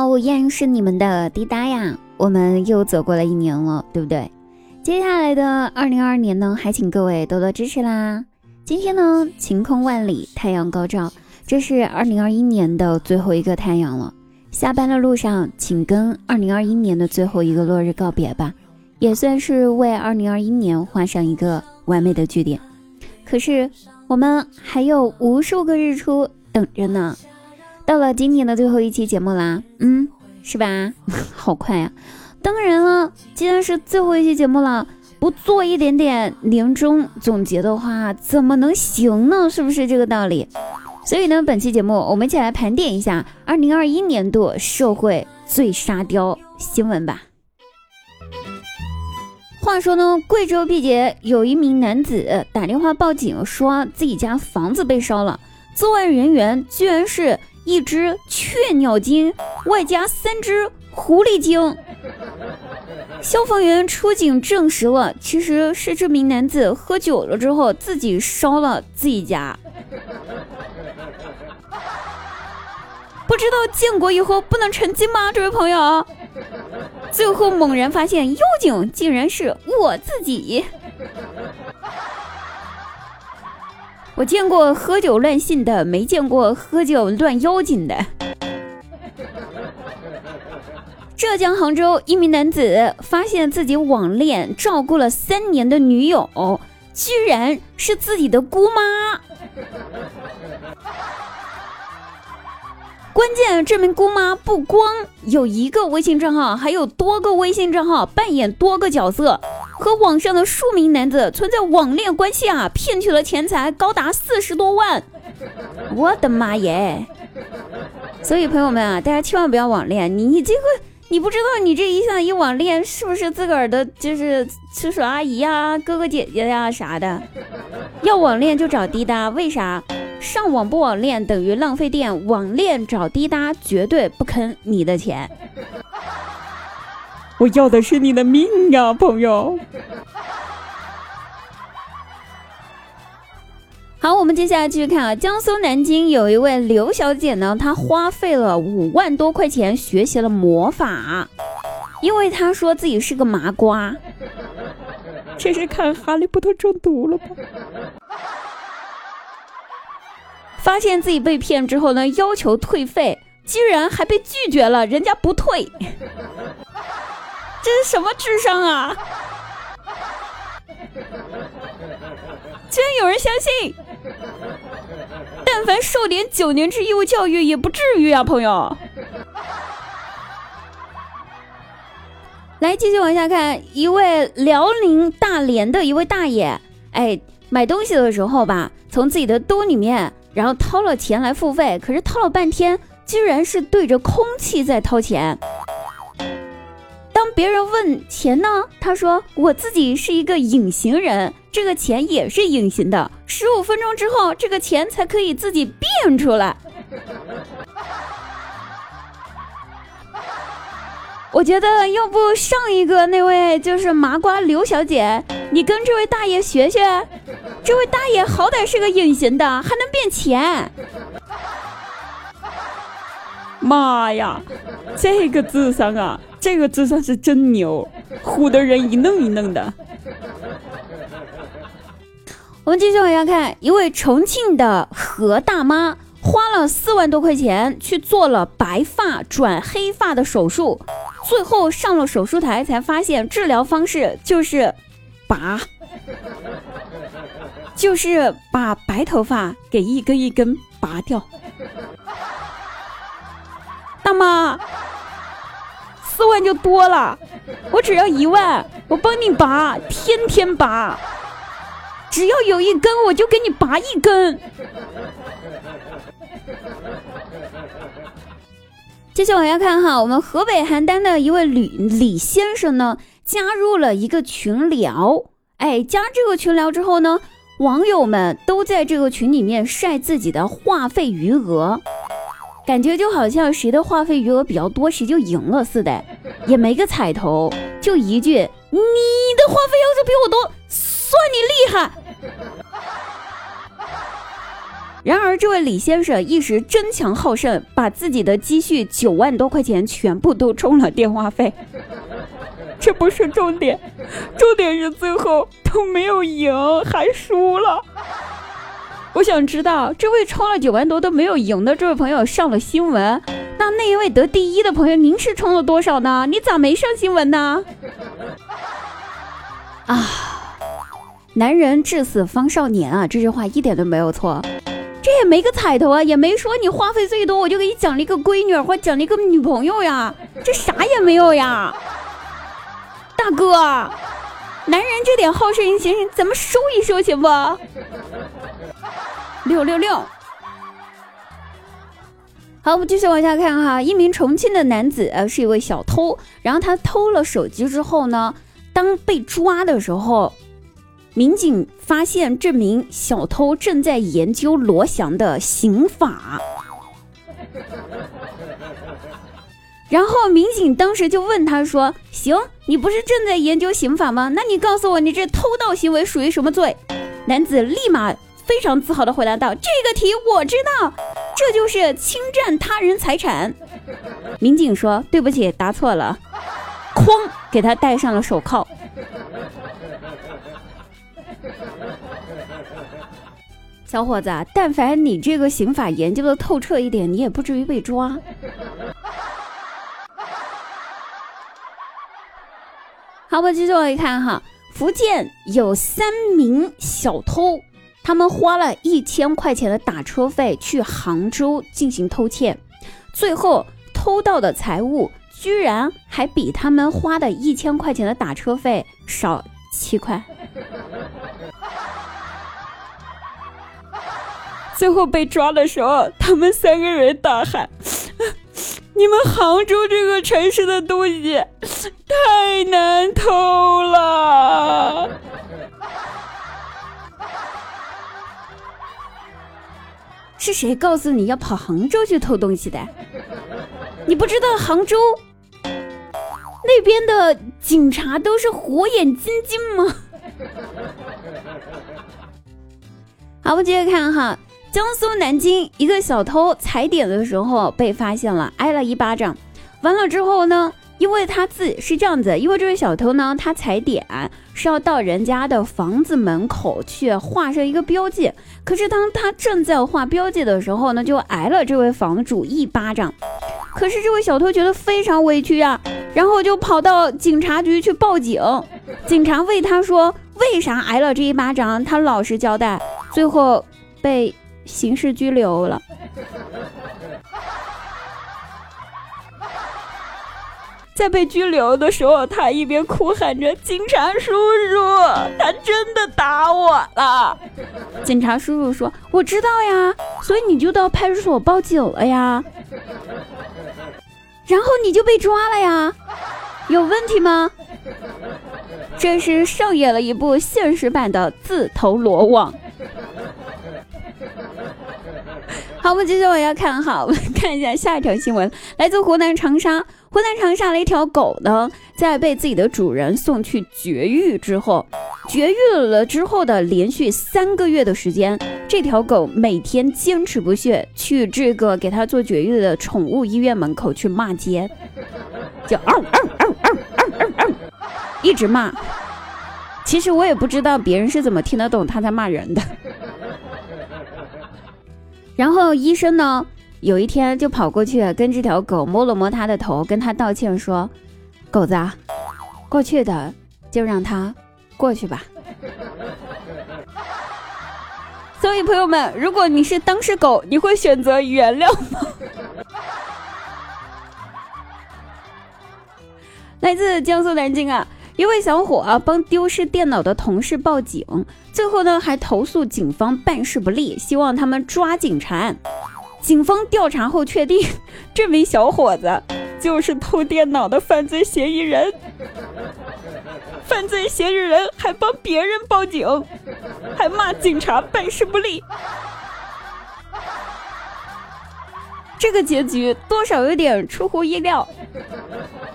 好，我依然是你们的滴答呀。我们又走过了一年了，对不对？接下来的二零二二年呢，还请各位多多支持啦。今天呢，晴空万里，太阳高照，这是二零二一年的最后一个太阳了。下班的路上，请跟二零二一年的最后一个落日告别吧，也算是为二零二一年画上一个完美的句点。可是我们还有无数个日出等着呢。到了今年的最后一期节目啦，嗯，是吧？好快呀！当然了，既然是最后一期节目了，不做一点点年终总结的话，怎么能行呢？是不是这个道理？所以呢，本期节目我们一起来盘点一下二零二一年度社会最沙雕新闻吧。话说呢，贵州毕节有一名男子打电话报警，说自己家房子被烧了，作案人员居然是。一只雀鸟精，外加三只狐狸精。消防员出警证实了，其实是这名男子喝酒了之后自己烧了自己家。不知道建国以后不能成精吗？这位朋友，最后猛然发现妖精竟然是我自己。我见过喝酒乱性的，没见过喝酒乱妖精的。浙江杭州一名男子发现自己网恋照顾了三年的女友，居然是自己的姑妈。关键，这名姑妈不光有一个微信账号，还有多个微信账号，扮演多个角色，和网上的数名男子存在网恋关系啊，骗取了钱财高达四十多万。我的妈耶！所以朋友们啊，大家千万不要网恋，你你这个你不知道，你这一下一网恋，是不是自个儿的就是叔叔阿姨呀、哥哥姐姐呀啥的？要网恋就找滴答，为啥？上网不网恋等于浪费电，网恋找滴答绝对不坑你的钱。我要的是你的命啊，朋友。好，我们接下来继续看啊，江苏南京有一位刘小姐呢，她花费了五万多块钱学习了魔法，因为她说自己是个麻瓜。这是看《哈利波特》中毒了吧？发现自己被骗之后呢，要求退费，居然还被拒绝了，人家不退，这是什么智商啊？居然有人相信？但凡受点九年制义务教育也不至于啊，朋友。来，继续往下看，一位辽宁大连的一位大爷，哎，买东西的时候吧，从自己的兜里面。然后掏了钱来付费，可是掏了半天，居然是对着空气在掏钱。别人问钱呢，他说我自己是一个隐形人，这个钱也是隐形的。十五分钟之后，这个钱才可以自己变出来。我觉得要不上一个那位就是麻瓜刘小姐，你跟这位大爷学学。这位大爷好歹是个隐形的，还能变钱。妈呀，这个智商啊，这个智商是真牛，唬得人一愣一愣的。我们继续往下看，一位重庆的何大妈花了四万多块钱去做了白发转黑发的手术。最后上了手术台，才发现治疗方式就是拔，就是把白头发给一根一根拔掉。大妈，四万就多了，我只要一万，我帮你拔，天天拔，只要有一根我就给你拔一根。继续往下看哈，我们河北邯郸的一位吕李先生呢，加入了一个群聊。哎，加这个群聊之后呢，网友们都在这个群里面晒自己的话费余额，感觉就好像谁的话费余额比较多，谁就赢了似的，也没个彩头，就一句你的话费要求比我多，算你厉害。然而，这位李先生一时争强好胜，把自己的积蓄九万多块钱全部都充了电话费。这不是重点，重点是最后都没有赢，还输了。我想知道，这位充了九万多都没有赢的这位朋友上了新闻，那那一位得第一的朋友，您是充了多少呢？你咋没上新闻呢？啊，男人至死方少年啊，这句话一点都没有错。这也没个彩头啊，也没说你花费最多我就给你奖励个闺女或奖励个女朋友呀，这啥也没有呀，大哥，男人这点好胜心咱们收一收行不？六六六，好，我们继续往下看哈。一名重庆的男子呃是一位小偷，然后他偷了手机之后呢，当被抓的时候。民警发现这名小偷正在研究罗翔的刑法，然后民警当时就问他说：“行，你不是正在研究刑法吗？那你告诉我，你这偷盗行为属于什么罪？”男子立马非常自豪的回答道：“这个题我知道，这就是侵占他人财产。”民警说：“对不起，答错了。”哐，给他戴上了手铐。小伙子，但凡你这个刑法研究的透彻一点，你也不至于被抓。好，我们继续来看哈，福建有三名小偷，他们花了一千块钱的打车费去杭州进行偷窃，最后偷到的财物居然还比他们花的一千块钱的打车费少七块。最后被抓的时候，他们三个人大喊：“你们杭州这个城市的东西太难偷了！”是谁告诉你要跑杭州去偷东西的？你不知道杭州那边的警察都是火眼金睛吗？好，我们接着看哈。江苏南京一个小偷踩点的时候被发现了，挨了一巴掌。完了之后呢，因为他自是这样子，因为这位小偷呢，他踩点是要到人家的房子门口去画上一个标记。可是当他正在画标记的时候呢，就挨了这位房主一巴掌。可是这位小偷觉得非常委屈啊，然后就跑到警察局去报警。警察问他说：“为啥挨了这一巴掌？”他老实交代，最后被。刑事拘留了，在被拘留的时候，他一边哭喊着：“警察叔叔，他真的打我了。”警察叔叔说：“我知道呀，所以你就到派出所报警了呀，然后你就被抓了呀，有问题吗？”这是上演了一部现实版的自投罗网。好，我们接着往下看哈，我们看一下下一条新闻，来自湖南长沙。湖南长沙的一条狗呢，在被自己的主人送去绝育之后，绝育了之后的连续三个月的时间，这条狗每天坚持不懈去这个给它做绝育的宠物医院门口去骂街，就嗷嗷嗷嗷嗷嗷，一直骂。其实我也不知道别人是怎么听得懂他在骂人的。然后医生呢，有一天就跑过去跟这条狗摸了摸它的头，跟它道歉说：“狗子，过去的就让它过去吧。” 所以朋友们，如果你是当事狗，你会选择原谅吗？来自江苏南京啊。一位小伙啊，帮丢失电脑的同事报警，最后呢还投诉警方办事不力，希望他们抓紧查案。警方调查后确定，这名小伙子就是偷电脑的犯罪嫌疑人。犯罪嫌疑人还帮别人报警，还骂警察办事不力。这个结局多少有点出乎意料，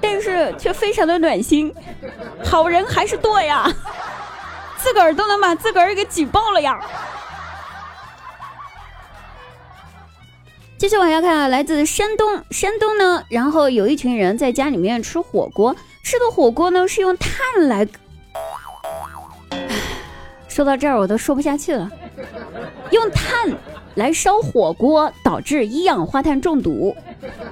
但是却非常的暖心。好人还是多呀，自个儿都能把自个儿给举报了呀。继续往下看啊，来自山东，山东呢，然后有一群人在家里面吃火锅，吃的火锅呢是用碳来。说到这儿我都说不下去了，用碳来烧火锅导致一氧化碳中毒，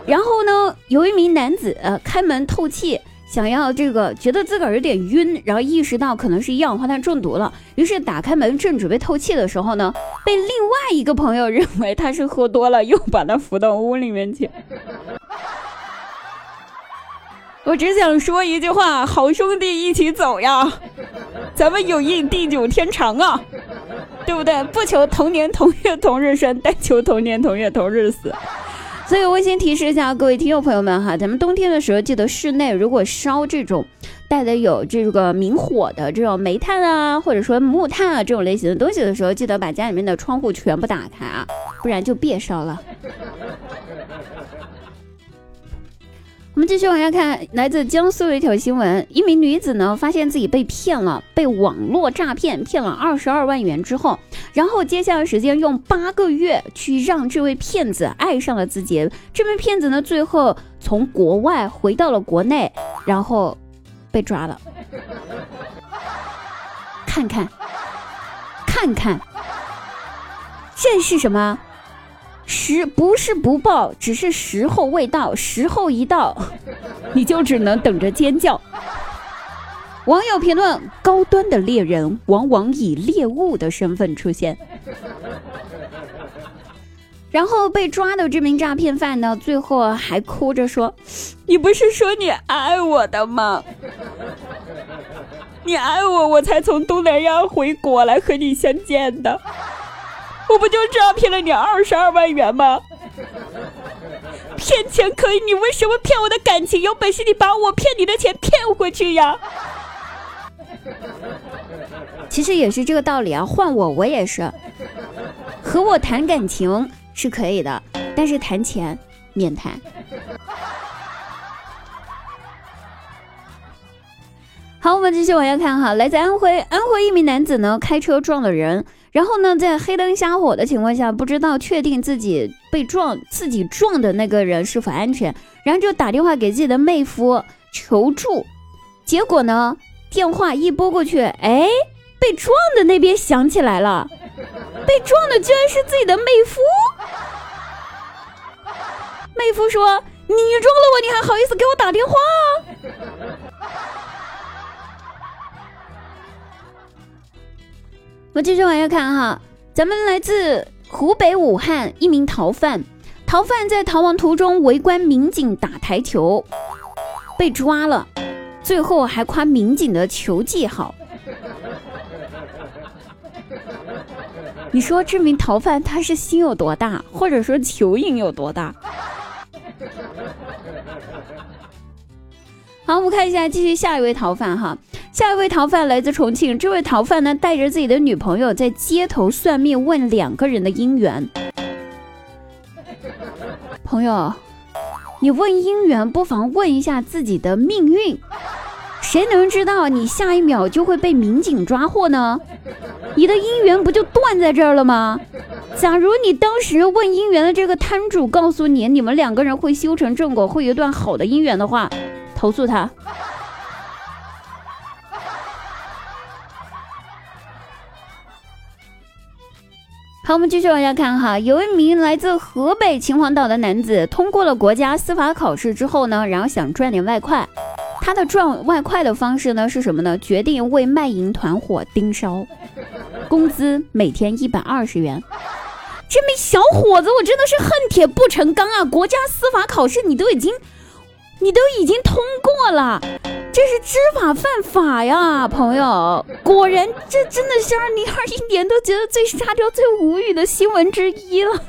然后呢，有一名男子开门透气。想要这个，觉得自个儿有点晕，然后意识到可能是一氧化碳中毒了，于是打开门正准备透气的时候呢，被另外一个朋友认为他是喝多了，又把他扶到屋里面去。我只想说一句话：好兄弟一起走呀，咱们友谊地久天长啊，对不对？不求同年同月同日生，但求同年同月同日死。所以温馨提示一下各位听众朋友们哈，咱们冬天的时候记得室内如果烧这种带的有这个明火的这种煤炭啊，或者说木炭啊这种类型的东西的时候，记得把家里面的窗户全部打开啊，不然就别烧了。我们继续往下看，来自江苏的一条新闻：一名女子呢，发现自己被骗了，被网络诈骗骗了二十二万元之后，然后接下来时间用八个月去让这位骗子爱上了自己。这名骗子呢，最后从国外回到了国内，然后被抓了。看看，看看，这是什么？时不是不报，只是时候未到。时候一到，你就只能等着尖叫。网友评论：高端的猎人往往以猎物的身份出现。然后被抓的这名诈骗犯呢，最后还哭着说：“你不是说你爱我的吗？你爱我，我才从东南亚回国来和你相见的。”我不就诈骗了你二十二万元吗？骗钱可以，你为什么骗我的感情？有本事你把我骗你的钱骗回去呀！其实也是这个道理啊，换我我也是，和我谈感情是可以的，但是谈钱免谈。好，我们继续往下看哈，来自安徽，安徽一名男子呢开车撞了人。然后呢，在黑灯瞎火的情况下，不知道确定自己被撞，自己撞的那个人是否安全，然后就打电话给自己的妹夫求助。结果呢，电话一拨过去，哎，被撞的那边响起来了，被撞的居然是自己的妹夫。妹夫说：“你撞了我，你还好意思给我打电话？”我继续往下看哈，咱们来自湖北武汉一名逃犯，逃犯在逃亡途中围观民警打台球，被抓了，最后还夸民警的球技好。你说这名逃犯他是心有多大，或者说球瘾有多大？好，我们看一下，继续下一位逃犯哈。下一位逃犯来自重庆，这位逃犯呢带着自己的女朋友在街头算命，问两个人的姻缘。朋友，你问姻缘，不妨问一下自己的命运。谁能知道你下一秒就会被民警抓获呢？你的姻缘不就断在这儿了吗？假如你当时问姻缘的这个摊主告诉你，你们两个人会修成正果，会有一段好的姻缘的话，投诉他。好，我们继续往下看哈。有一名来自河北秦皇岛的男子，通过了国家司法考试之后呢，然后想赚点外快。他的赚外快的方式呢是什么呢？决定为卖淫团伙盯梢，工资每天一百二十元。这名小伙子，我真的是恨铁不成钢啊！国家司法考试你都已经，你都已经通过了。这是知法犯法呀，朋友！果然，这真的是二零二一年都觉得最沙雕、最无语的新闻之一了。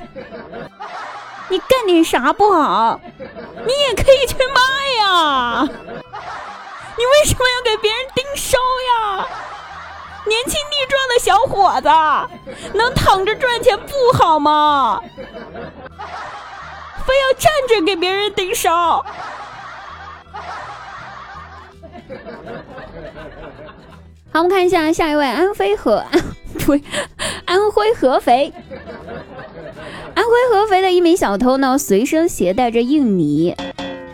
你干点啥不好？你也可以去卖呀！你为什么要给别人盯梢呀？年轻力壮的小伙子，能躺着赚钱不好吗？非要站着给别人盯梢。好，我们看一下下一位，安徽合安 不，安徽合肥。安徽合肥的一名小偷呢，随身携带着印泥，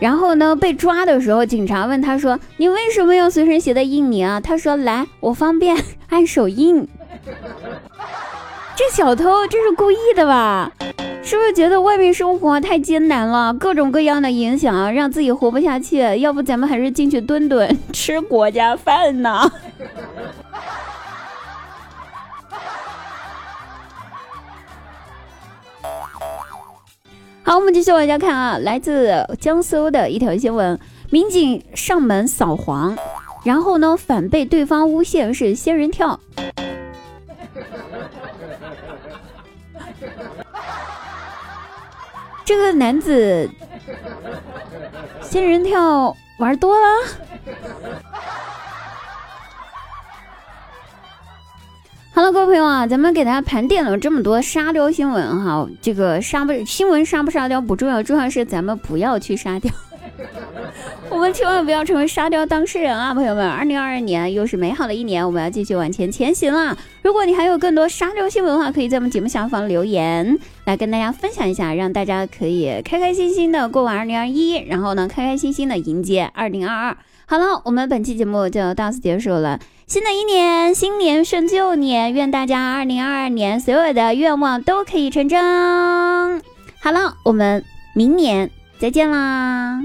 然后呢被抓的时候，警察问他说：“你为什么要随身携带印泥啊？”他说：“来，我方便按手印。”这小偷这是故意的吧？是不是觉得外面生活太艰难了，各种各样的影响让自己活不下去？要不咱们还是进去蹲蹲，吃国家饭呢？好，我们继续往下看啊，来自江苏的一条新闻：民警上门扫黄，然后呢反被对方诬陷是仙人跳。这个男子仙人跳玩多了。好了，各位朋友啊，咱们给大家盘点了这么多沙雕新闻哈，这个沙不新闻沙不沙雕不重要，重要是咱们不要去沙雕。我们千万不要成为沙雕当事人啊，朋友们！二零二二年又是美好的一年，我们要继续往前前行了。如果你还有更多沙雕新闻的话，可以在我们节目下方留言，来跟大家分享一下，让大家可以开开心心的过完二零二一，然后呢，开开心心的迎接二零二二。好了，我们本期节目就到此结束了。新的一年，新年胜旧年，愿大家二零二二年所有的愿望都可以成真。好了，我们明年再见啦！